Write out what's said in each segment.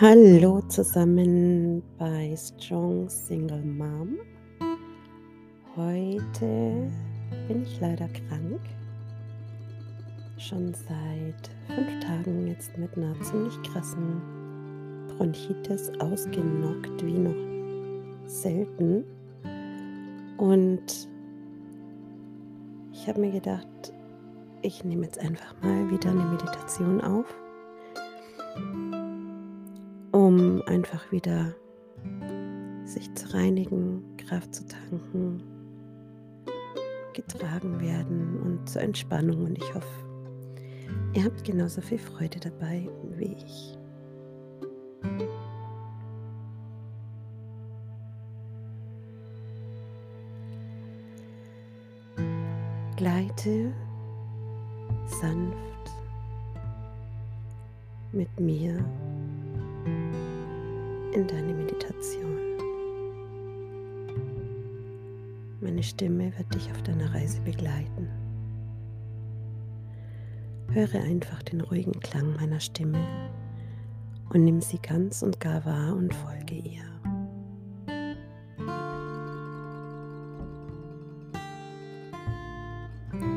Hallo zusammen bei Strong Single Mom. Heute bin ich leider krank. Schon seit fünf Tagen jetzt mit einer ziemlich krassen Bronchitis ausgenockt wie noch selten. Und ich habe mir gedacht, ich nehme jetzt einfach mal wieder eine Meditation auf um einfach wieder sich zu reinigen, Kraft zu tanken, getragen werden und zur Entspannung. Und ich hoffe, ihr habt genauso viel Freude dabei wie ich. Gleite sanft mit mir in deine Meditation. Meine Stimme wird dich auf deiner Reise begleiten. Höre einfach den ruhigen Klang meiner Stimme und nimm sie ganz und gar wahr und folge ihr.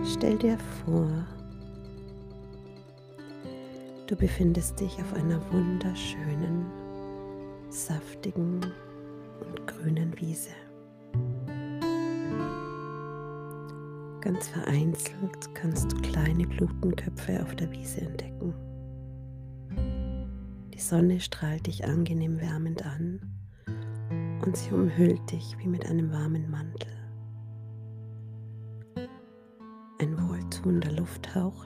Stell dir vor, du befindest dich auf einer wunderschönen saftigen und grünen Wiese. Ganz vereinzelt kannst du kleine Blutenköpfe auf der Wiese entdecken. Die Sonne strahlt dich angenehm wärmend an und sie umhüllt dich wie mit einem warmen Mantel. Ein wohltuender Lufthauch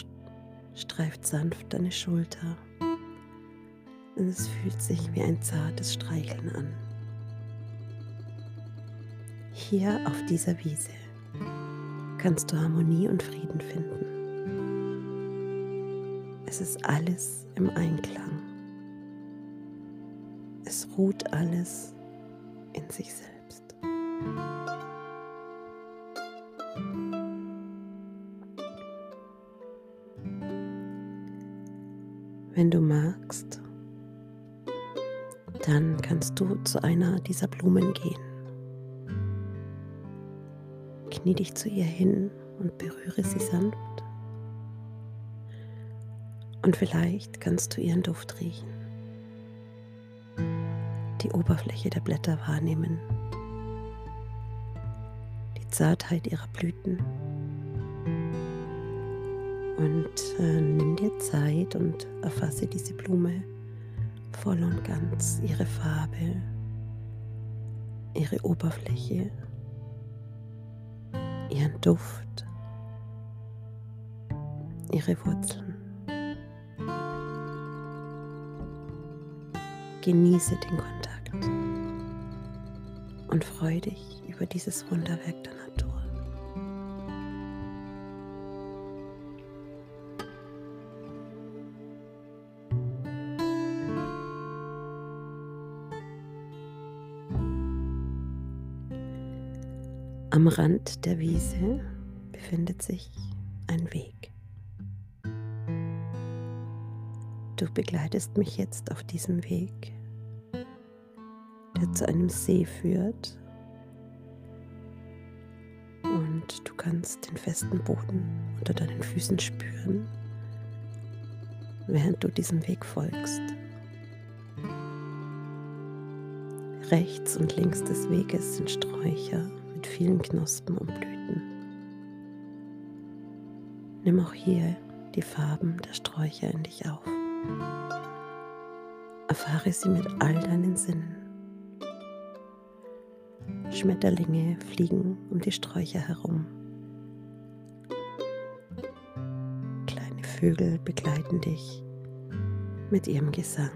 streift sanft deine Schulter und es fühlt sich wie ein zartes Streicheln an. Hier auf dieser Wiese kannst du Harmonie und Frieden finden. Es ist alles im Einklang. Es ruht alles in sich selbst. Wenn du magst, dann kannst du zu einer dieser Blumen gehen. Knie dich zu ihr hin und berühre sie sanft. Und vielleicht kannst du ihren Duft riechen, die Oberfläche der Blätter wahrnehmen, die Zartheit ihrer Blüten. Und äh, nimm dir Zeit und erfasse diese Blume voll und ganz ihre Farbe, ihre Oberfläche, ihren Duft, ihre Wurzeln. Genieße den Kontakt und freue dich über dieses Wunderwerk der Am Rand der Wiese befindet sich ein Weg. Du begleitest mich jetzt auf diesem Weg, der zu einem See führt. Und du kannst den festen Boden unter deinen Füßen spüren, während du diesem Weg folgst. Rechts und links des Weges sind Sträucher mit vielen Knospen und Blüten. Nimm auch hier die Farben der Sträucher in dich auf. Erfahre sie mit all deinen Sinnen. Schmetterlinge fliegen um die Sträucher herum. Kleine Vögel begleiten dich mit ihrem Gesang.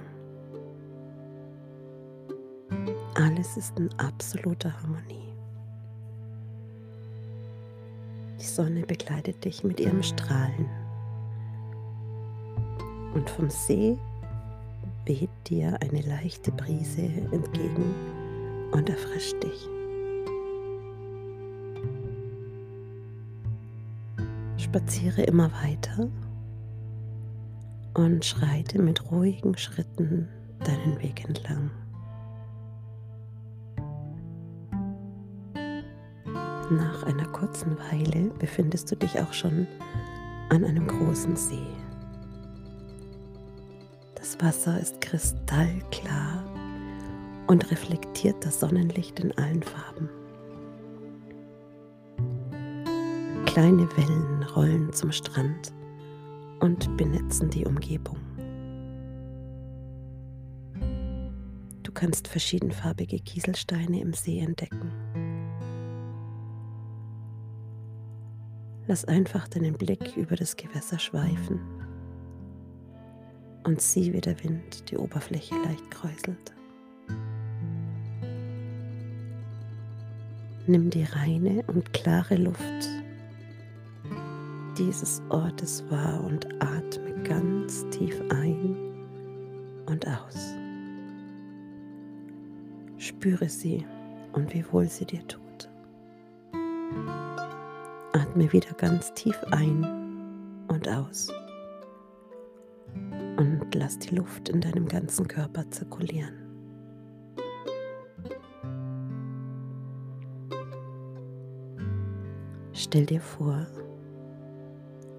Alles ist in absoluter Harmonie. Sonne begleitet dich mit ihrem Strahlen. Und vom See weht dir eine leichte Brise entgegen und erfrischt dich. Spaziere immer weiter und schreite mit ruhigen Schritten deinen Weg entlang. Nach einer kurzen Weile befindest du dich auch schon an einem großen See. Das Wasser ist kristallklar und reflektiert das Sonnenlicht in allen Farben. Kleine Wellen rollen zum Strand und benetzen die Umgebung. Du kannst verschiedenfarbige Kieselsteine im See entdecken. Lass einfach deinen Blick über das Gewässer schweifen und sieh, wie der Wind die Oberfläche leicht kräuselt. Nimm die reine und klare Luft dieses Ortes wahr und atme ganz tief ein und aus. Spüre sie und wie wohl sie dir tut. Atme wieder ganz tief ein und aus. Und lass die Luft in deinem ganzen Körper zirkulieren. Stell dir vor,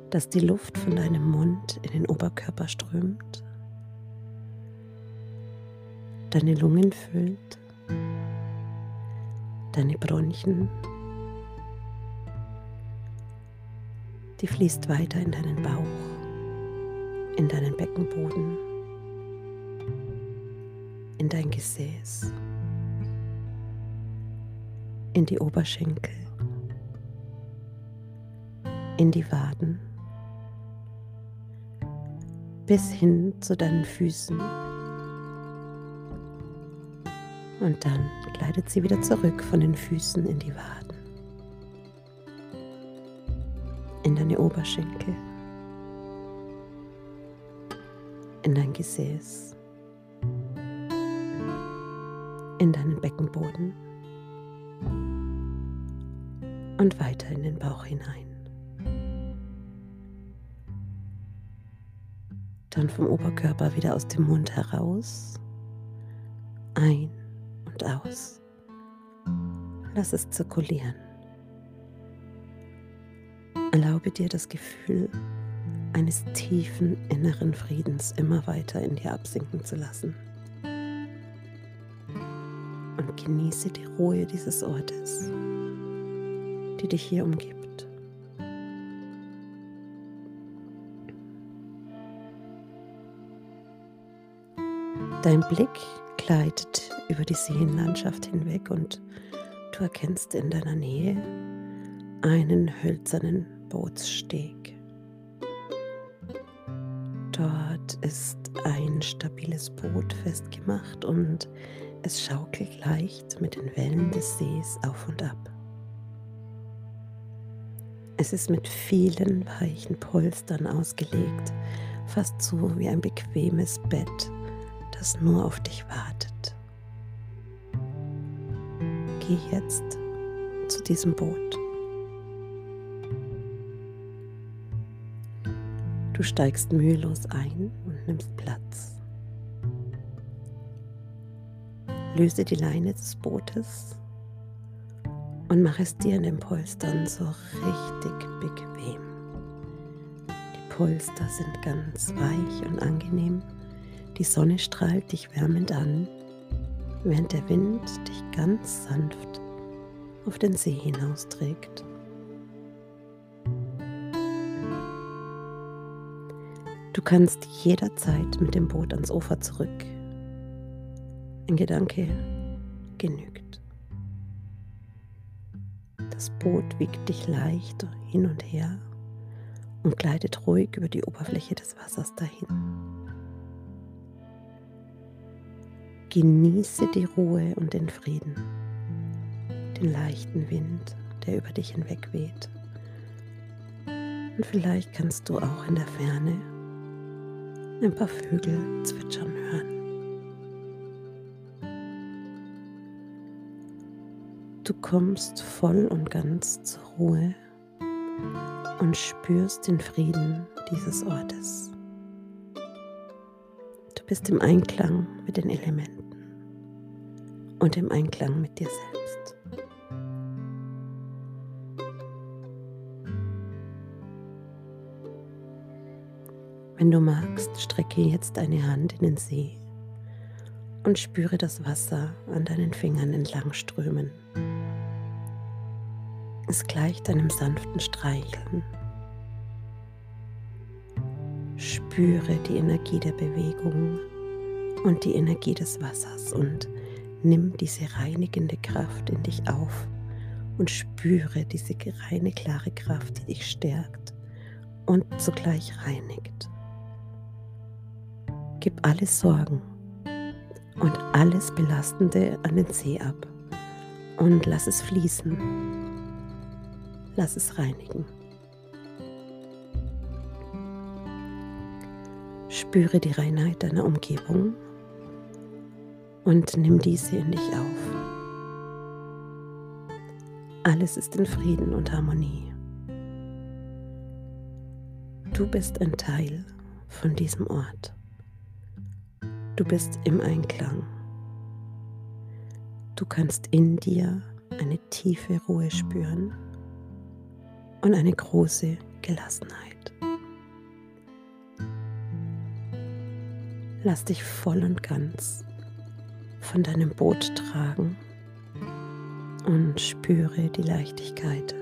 dass die Luft von deinem Mund in den Oberkörper strömt, deine Lungen füllt, deine Bronchien die fließt weiter in deinen Bauch, in deinen Beckenboden, in dein Gesäß, in die Oberschenkel, in die Waden, bis hin zu deinen Füßen. Und dann gleitet sie wieder zurück von den Füßen in die Waden. Oberschenkel, in dein Gesäß, in deinen Beckenboden und weiter in den Bauch hinein. Dann vom Oberkörper wieder aus dem Mund heraus, ein und aus. Lass es zirkulieren. Erlaube dir das Gefühl eines tiefen inneren Friedens immer weiter in dir absinken zu lassen. Und genieße die Ruhe dieses Ortes, die dich hier umgibt. Dein Blick gleitet über die Seenlandschaft hinweg und du erkennst in deiner Nähe einen hölzernen Bootssteg. Dort ist ein stabiles Boot festgemacht und es schaukelt leicht mit den Wellen des Sees auf und ab. Es ist mit vielen weichen Polstern ausgelegt, fast so wie ein bequemes Bett, das nur auf dich wartet. Geh jetzt zu diesem Boot. Du steigst mühelos ein und nimmst Platz. Löse die Leine des Bootes und mach es dir in den Polstern so richtig bequem. Die Polster sind ganz weich und angenehm. Die Sonne strahlt dich wärmend an, während der Wind dich ganz sanft auf den See hinausträgt. Du kannst jederzeit mit dem Boot ans Ufer zurück. Ein Gedanke genügt. Das Boot wiegt dich leicht hin und her und gleitet ruhig über die Oberfläche des Wassers dahin. Genieße die Ruhe und den Frieden, den leichten Wind, der über dich hinweg weht. Und vielleicht kannst du auch in der Ferne ein paar Vögel zwitschern hören. Du kommst voll und ganz zur Ruhe und spürst den Frieden dieses Ortes. Du bist im Einklang mit den Elementen und im Einklang mit dir selbst. Wenn du magst, strecke jetzt deine Hand in den See und spüre das Wasser an deinen Fingern entlang strömen. Es gleicht einem sanften Streicheln. Spüre die Energie der Bewegung und die Energie des Wassers und nimm diese reinigende Kraft in dich auf und spüre diese reine, klare Kraft, die dich stärkt und zugleich reinigt. Gib alle Sorgen und alles Belastende an den See ab und lass es fließen. Lass es reinigen. Spüre die Reinheit deiner Umgebung und nimm diese in dich auf. Alles ist in Frieden und Harmonie. Du bist ein Teil von diesem Ort. Du bist im Einklang. Du kannst in dir eine tiefe Ruhe spüren und eine große Gelassenheit. Lass dich voll und ganz von deinem Boot tragen und spüre die Leichtigkeit,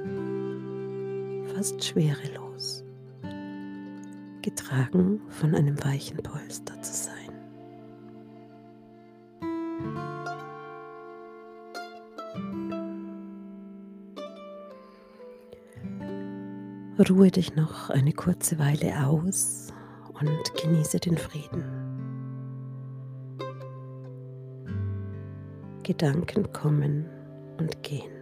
fast schwerelos, getragen von einem weichen Polster zu sein. Ruhe dich noch eine kurze Weile aus und genieße den Frieden. Gedanken kommen und gehen.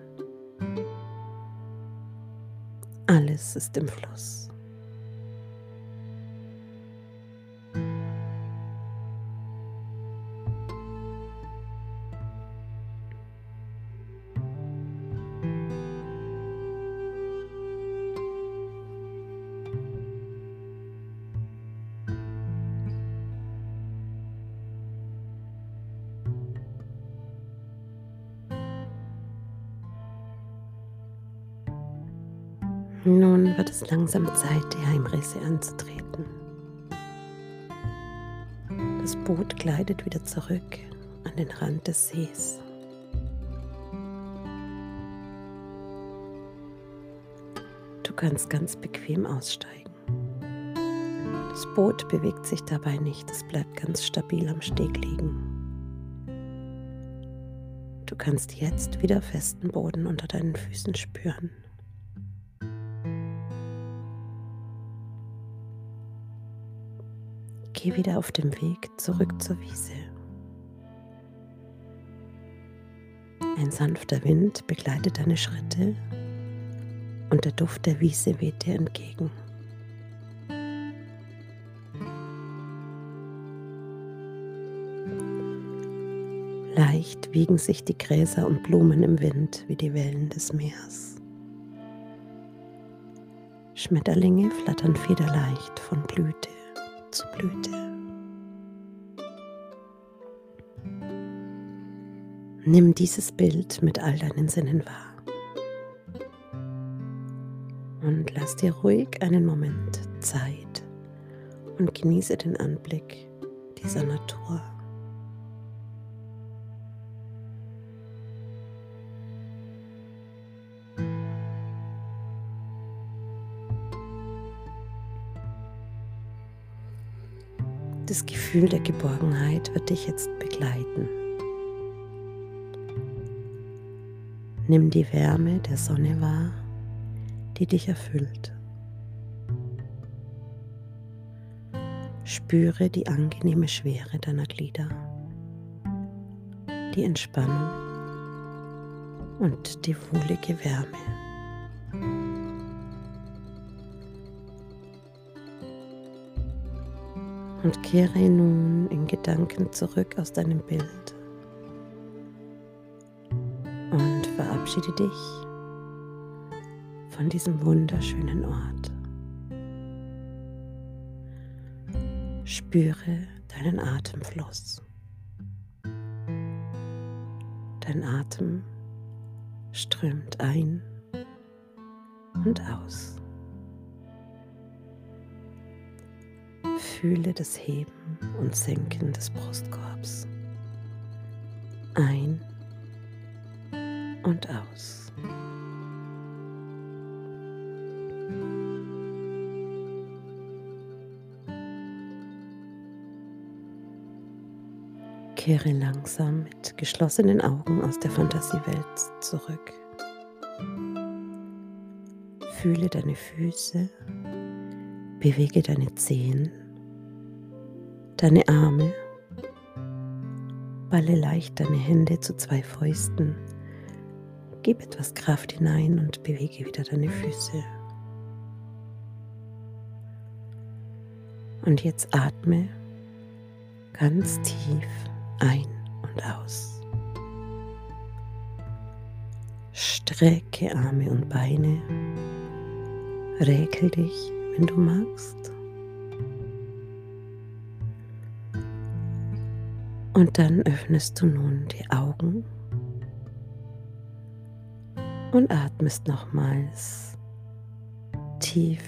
Alles ist im Fluss. Nun wird es langsam Zeit, die Heimreise anzutreten. Das Boot gleitet wieder zurück an den Rand des Sees. Du kannst ganz bequem aussteigen. Das Boot bewegt sich dabei nicht, es bleibt ganz stabil am Steg liegen. Du kannst jetzt wieder festen Boden unter deinen Füßen spüren. Geh wieder auf dem Weg zurück zur Wiese. Ein sanfter Wind begleitet deine Schritte und der Duft der Wiese weht dir entgegen. Leicht wiegen sich die Gräser und Blumen im Wind wie die Wellen des Meers. Schmetterlinge flattern federleicht von Blüte zu Blüte. Nimm dieses Bild mit all deinen Sinnen wahr und lass dir ruhig einen Moment Zeit und genieße den Anblick dieser Natur. Das Gefühl der Geborgenheit wird dich jetzt begleiten. Nimm die Wärme der Sonne wahr, die dich erfüllt. Spüre die angenehme Schwere deiner Glieder, die Entspannung und die wohlige Wärme. Und kehre nun in Gedanken zurück aus deinem Bild und verabschiede dich von diesem wunderschönen Ort. Spüre deinen Atemfluss. Dein Atem strömt ein und aus. Fühle das Heben und Senken des Brustkorbs. Ein und aus. Kehre langsam mit geschlossenen Augen aus der Fantasiewelt zurück. Fühle deine Füße, bewege deine Zehen, deine Arme, balle leicht deine Hände zu zwei Fäusten, gib etwas Kraft hinein und bewege wieder deine Füße. Und jetzt atme ganz tief ein und aus. Strecke Arme und Beine. Räkel dich, wenn du magst. Und dann öffnest du nun die Augen und atmest nochmals tief